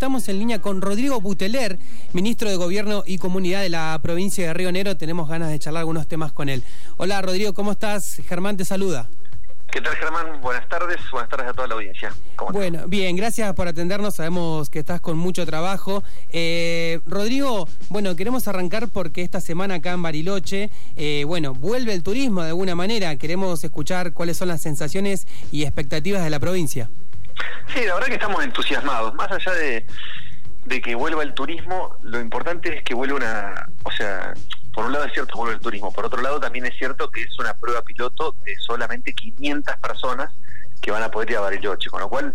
estamos en línea con Rodrigo Buteler, ministro de Gobierno y Comunidad de la provincia de Río Negro. Tenemos ganas de charlar algunos temas con él. Hola Rodrigo, ¿cómo estás? Germán te saluda. ¿Qué tal Germán? Buenas tardes, buenas tardes a toda la audiencia. bueno, bien, gracias por atendernos, sabemos que estás con mucho trabajo. Eh, Rodrigo, bueno, queremos arrancar porque esta semana acá en Bariloche, eh, bueno, vuelve el turismo de alguna manera, queremos escuchar cuáles son las sensaciones y expectativas de la provincia. Sí, la verdad que estamos entusiasmados, más allá de, de que vuelva el turismo, lo importante es que vuelva una, o sea, por un lado es cierto que vuelve el turismo, por otro lado también es cierto que es una prueba piloto de solamente 500 personas que van a poder ir a Bariloche, con lo cual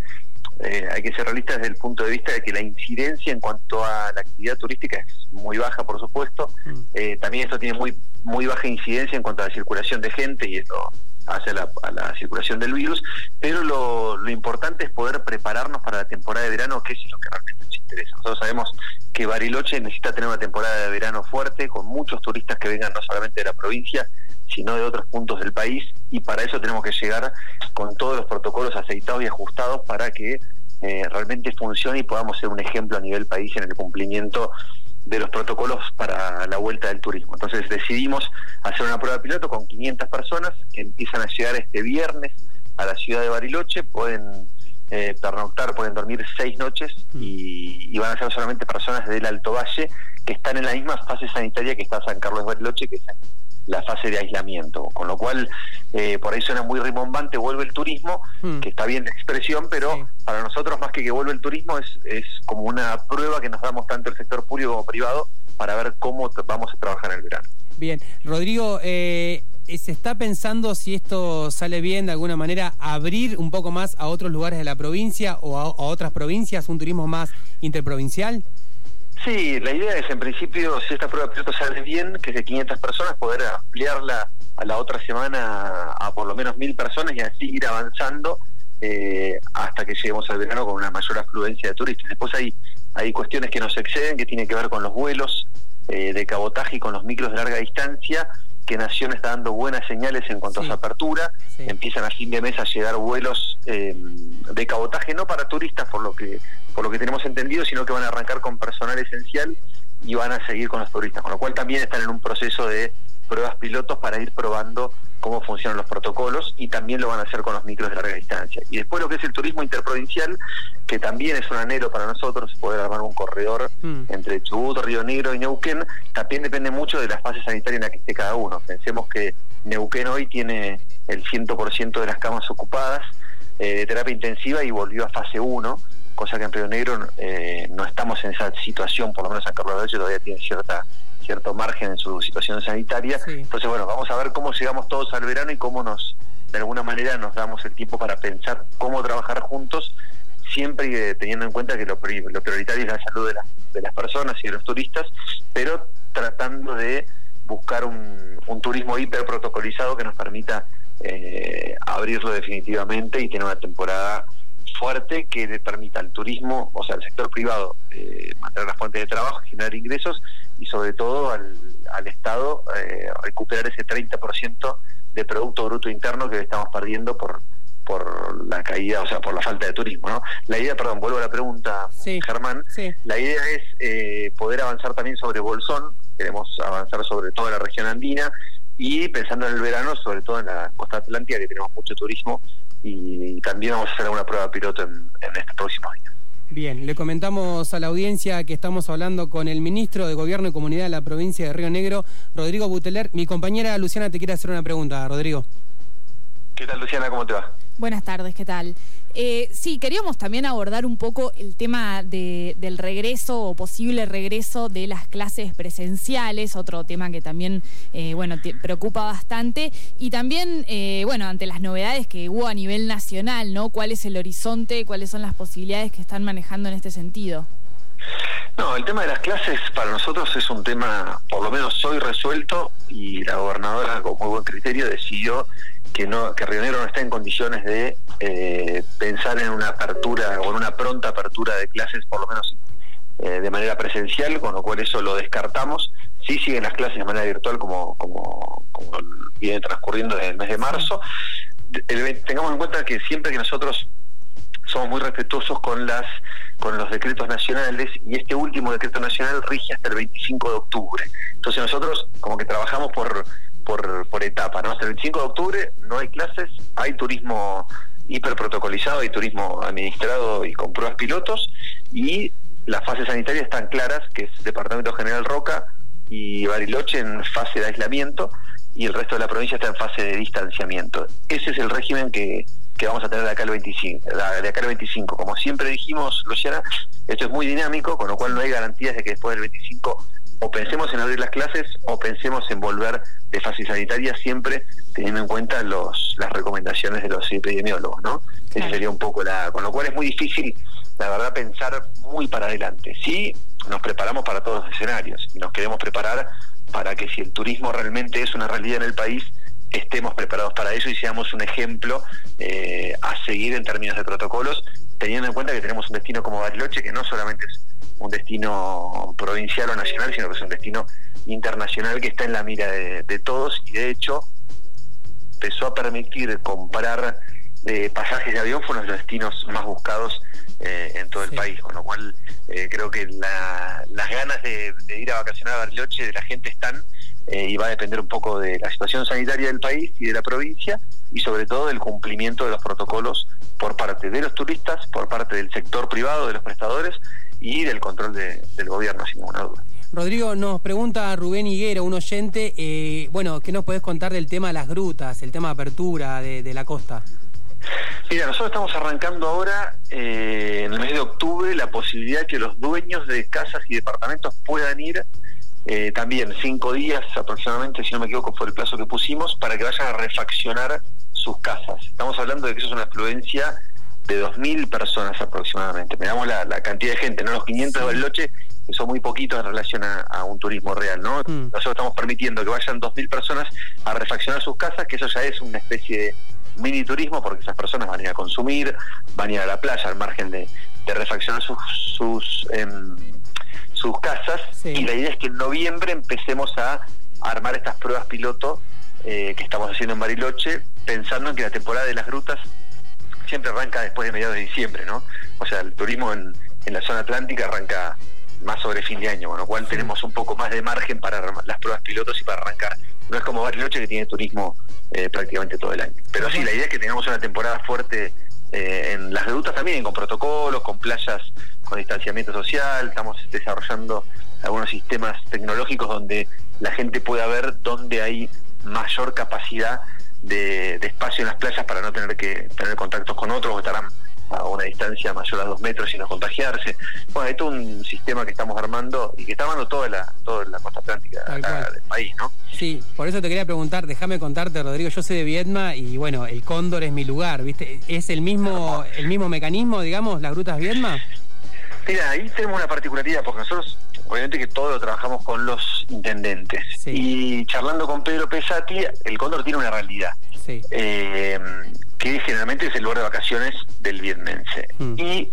eh, hay que ser realistas desde el punto de vista de que la incidencia en cuanto a la actividad turística es muy baja, por supuesto. Mm. Eh, también esto tiene muy muy baja incidencia en cuanto a la circulación de gente y esto hace la, a la circulación del virus, pero lo, lo importante es poder prepararnos para la temporada de verano, que es lo que realmente nos interesa. Nosotros sabemos que Bariloche necesita tener una temporada de verano fuerte, con muchos turistas que vengan no solamente de la provincia, sino de otros puntos del país, y para eso tenemos que llegar con todos los protocolos aceitados y ajustados para que eh, realmente funcione y podamos ser un ejemplo a nivel país en el cumplimiento de los protocolos para la vuelta del turismo. Entonces decidimos hacer una prueba piloto con 500 personas que empiezan a llegar este viernes a la ciudad de Bariloche, pueden eh, pernoctar, pueden dormir seis noches mm. y, van a ser solamente personas del Alto Valle que están en la misma fase sanitaria que está San Carlos de Bariloche, que es la fase de aislamiento. Con lo cual, eh, por ahí suena muy rimbombante, vuelve el turismo, mm. que está bien la expresión, pero para nosotros más que que vuelve el turismo es, es como una prueba que nos damos tanto el sector público como privado para ver cómo vamos a trabajar en el verano. Bien, Rodrigo, eh, ¿se está pensando si esto sale bien de alguna manera abrir un poco más a otros lugares de la provincia o a, otras provincias, un turismo más interprovincial? Sí, la idea es en principio, si esta prueba piloto sale bien, que de 500 personas, poder ampliarla a la otra semana a por lo menos mil personas y así ir avanzando eh, hasta que lleguemos al verano con una mayor afluencia de turistas. Después hay, hay cuestiones que nos exceden, que tienen que ver con los vuelos eh, de cabotaje y con los micros de larga distancia, que Nación está dando buenas señales en cuanto a su apertura. Empiezan a fin de mes a llegar vuelos eh, de cabotaje, no para turistas, por lo que por lo que tenemos entendido, sino que van a arrancar con personal esencial y van a seguir con los turistas, con lo cual también están en un proceso de pruebas pilotos para ir probando cómo funcionan los protocolos y también lo van a hacer con los micros de larga distancia. Y después lo que es el turismo interprovincial, que también es un anhelo para nosotros poder armar un corredor mm. entre Chubut, Río Negro y Neuquén, también depende mucho de la fase sanitaria en la que esté cada uno. Pensemos que Neuquén hoy tiene el 100% de las camas ocupadas eh, de terapia intensiva y volvió a fase 1 cosa que en Río Negro eh, no estamos en esa situación, por lo menos San Carlos de Ocho todavía tiene cierta cierto margen en su situación sanitaria. Entonces, bueno, vamos a ver cómo llegamos todos al verano y cómo nos, de alguna manera, nos damos el tiempo para pensar cómo trabajar juntos, siempre teniendo en cuenta que lo, prioritario es la salud de, de las personas y de los turistas, pero tratando de buscar un, un turismo hiper protocolizado que nos permita eh, abrirlo definitivamente y tener una temporada fuerte que le permita al turismo, o sea, al sector privado, eh, mantener las fuentes de trabajo, generar ingresos y sobre todo al, Estado eh, recuperar ese 30% de Producto Bruto Interno que estamos perdiendo por por la caída, o sea, por la falta de turismo, ¿no? La idea, perdón, vuelvo a la pregunta, Germán, la idea es eh, poder avanzar también sobre Bolsón, queremos avanzar sobre toda la región andina y pensando en el verano, sobre todo en la costa atlántica, que tenemos mucho turismo, y también vamos a hacer una prueba piloto en, estos próximos días. Bien, le comentamos a la audiencia que estamos hablando con el ministro de Gobierno y Comunidad de la provincia de Río Negro, Rodrigo Buteler. Mi compañera Luciana te quiere hacer una pregunta, Rodrigo. ¿Qué tal, Luciana? ¿Cómo te va? Buenas tardes, ¿qué tal? Eh, sí, queríamos también abordar un poco el tema del regreso o posible regreso de las clases presenciales, otro tema que también, eh, bueno, preocupa bastante. Y también, eh, bueno, ante las novedades que hubo a nivel nacional, ¿no? ¿Cuál es el horizonte, cuáles son las posibilidades que están manejando en este sentido? No, el tema de las clases para nosotros es un tema, por lo menos hoy resuelto, y la gobernadora con muy buen criterio decidió que no que Río Negro no está en condiciones de eh, pensar en una apertura o en una pronta apertura de clases, por lo menos eh, de manera presencial, con lo cual eso lo descartamos. Sí siguen las clases de manera virtual como, como, como viene transcurriendo desde el mes de marzo. tengamos en cuenta que siempre que nosotros somos muy respetuosos con las con los decretos nacionales y este último decreto nacional rige hasta el 25 de octubre. Entonces nosotros como que trabajamos por, por, por etapa, ¿no? Hasta el 25 de octubre no hay clases, hay turismo hiperprotocolizado, hay turismo administrado y con pruebas pilotos y las fases sanitarias están claras, que es Departamento General Roca y Bariloche en fase de aislamiento y el resto de la provincia está en fase de distanciamiento. Ese es el régimen que, que vamos a tener de acá al 25, de acá al 25. Como siempre dijimos, Luciana, esto es muy dinámico, con lo cual no hay garantías de que después del 25 o pensemos en abrir las clases o pensemos en volver de fase sanitaria siempre teniendo en cuenta los, las recomendaciones de los epidemiólogos, ¿no? Esa sería un poco la... Con lo cual es muy difícil, la verdad, pensar muy para adelante. Sí, nos preparamos para todos los escenarios y nos queremos preparar para que si el turismo realmente es una realidad en el país, estemos preparados para eso y seamos un ejemplo eh, a seguir en términos de protocolos, teniendo en cuenta que tenemos un destino como Bariloche que no solamente es un destino provincial o nacional, sino que es un destino internacional que está en la mira de, todos y de hecho empezó a permitir comprar de pasajes de avión, fue uno de los destinos más buscados eh, en todo el país, con lo cual eh, creo que las ganas de, ir a vacacionar a Bariloche de la gente están eh, y va a depender un poco de la situación sanitaria del país y de la provincia y sobre todo del cumplimiento de los protocolos por parte de los turistas, por parte del sector privado, de los prestadores y del control del gobierno, sin ninguna duda. Rodrigo, nos pregunta Rubén Higuero, un oyente, eh, bueno, ¿qué nos podés contar del tema de las grutas, el tema de apertura de, la costa? Mira, nosotros estamos arrancando ahora, eh, en el mes de octubre, la posibilidad que los dueños de casas y departamentos puedan ir eh, también cinco días aproximadamente, si no me equivoco, fue el plazo que pusimos, para que vayan a refaccionar sus casas. Estamos hablando de que eso es una afluencia de 2.000 personas aproximadamente. Miramos la, la cantidad de gente, ¿no? Los 500 de Bariloche, que son muy poquitos en relación a, un turismo real, ¿no? Mm. Nosotros estamos permitiendo que vayan 2.000 personas a refaccionar sus casas, que eso ya es una especie de mini turismo, porque esas personas van a ir a consumir, van a ir a la playa al margen de, refaccionar sus, sus, em, sus casas. Y la idea es que en noviembre empecemos a armar estas pruebas piloto eh, que estamos haciendo en Bariloche, pensando en que la temporada de las grutas siempre arranca después de mediados de diciembre, ¿no? O sea, el turismo en, la zona atlántica arranca más sobre fin de año, con lo cual tenemos un poco más de margen para las pruebas pilotos y para arrancar. No es como Bariloche que tiene turismo eh, prácticamente todo el año. Pero sí, la idea es que tengamos una temporada fuerte eh, en las rutas también, con protocolos, con playas con distanciamiento social, estamos desarrollando algunos sistemas tecnológicos donde la gente pueda ver dónde hay mayor capacidad de, espacio en las playas para no tener que tener contactos con otros o estar a una distancia mayor a dos metros y no contagiarse. Bueno, esto es un sistema que estamos armando y que está armando toda la, toda la costa atlántica del país, ¿no? Sí, por eso te quería preguntar, déjame contarte, Rodrigo, yo soy de Viedma y bueno, el cóndor es mi lugar, ¿viste? ¿Es el mismo, el mismo mecanismo, digamos, las grutas Viedma? Mira, ahí tenemos una particularidad, porque nosotros obviamente que todo lo trabajamos con los intendentes. Y charlando con Pedro Pesati, el Cóndor tiene una realidad. Eh, que generalmente es el lugar de vacaciones del vietmense. Mm. Y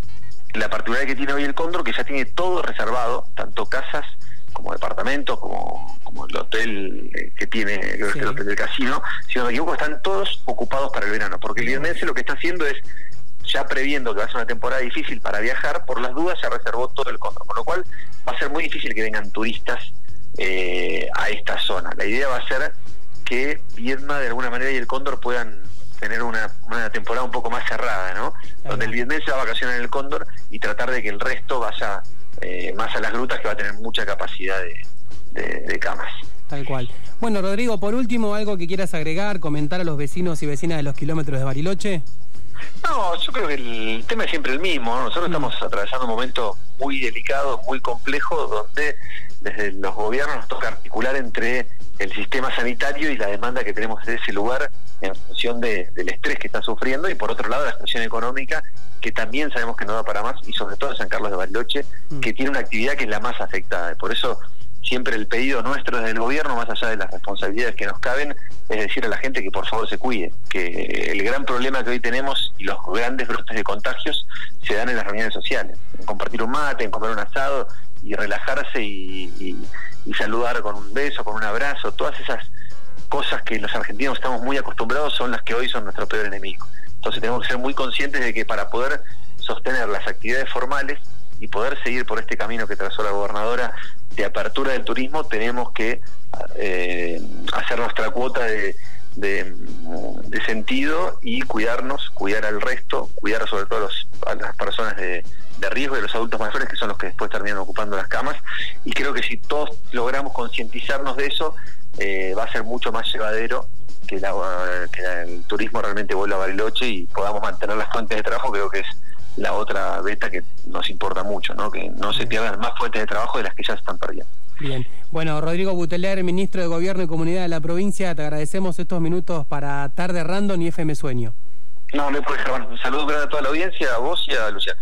la particularidad que tiene hoy el Cóndor, que ya tiene todo reservado, tanto casas como departamentos, como, como el hotel eh, que tiene, el hotel del casino, si no me equivoco, están todos ocupados para el verano, porque el vietmense lo que está haciendo es ya previendo que va a ser una temporada difícil para viajar, por las dudas se reservó todo el Cóndor, con lo cual va a ser muy difícil que vengan turistas eh, a esta zona. La idea va a ser que Viedma de alguna manera y el Cóndor puedan tener una, temporada un poco más cerrada, ¿no? Donde el vietnamese va a vacacionar en el Cóndor y tratar de que el resto vaya eh, más a las grutas que va a tener mucha capacidad de, camas. Tal cual. Bueno, Rodrigo, por último, algo que quieras agregar, comentar a los vecinos y vecinas de los kilómetros de Bariloche. No, yo creo que el tema es siempre el mismo. Nosotros mm. estamos atravesando un momento muy delicado, muy complejo, donde desde los gobiernos nos toca articular entre el sistema sanitario y la demanda que tenemos de ese lugar en función del estrés que está sufriendo y por otro lado la situación económica que también sabemos que no da para más y sobre todo en San Carlos de Bariloche mm. que tiene una actividad que es la más afectada. Por eso siempre el pedido nuestro desde el gobierno, más allá de las responsabilidades que nos caben, es decir a la gente que por favor se cuide, que el gran problema que hoy tenemos y los grandes brotes de contagios se dan en las reuniones sociales, en compartir un mate, en comer un asado y relajarse y, saludar con un beso, con un abrazo, todas esas cosas que los argentinos estamos muy acostumbrados son las que hoy son nuestro peor enemigo. Entonces tenemos que ser muy conscientes de que para poder sostener las actividades formales y poder seguir por este camino que trazó la gobernadora de apertura del turismo, tenemos que eh, hacer nuestra cuota de, de, sentido y cuidarnos, cuidar al resto, cuidar sobre todo a las personas de, riesgo y a los adultos mayores que son los que después terminan ocupando las camas. Y creo que si todos logramos concientizarnos de eso, eh, va a ser mucho más llevadero que, que el turismo realmente vuelva a Bariloche y podamos mantener las fuentes de trabajo, creo que es la otra beta que nos importa mucho, ¿no? que no se pierdan más fuentes de trabajo de las que ya se están perdiendo. Bien, bueno, Rodrigo Buteler, ministro de Gobierno y Comunidad de la provincia, te agradecemos estos minutos para Tarde Random y FM Sueño. No, me puedes Un saludo grande a toda la audiencia, a vos y a Luciano.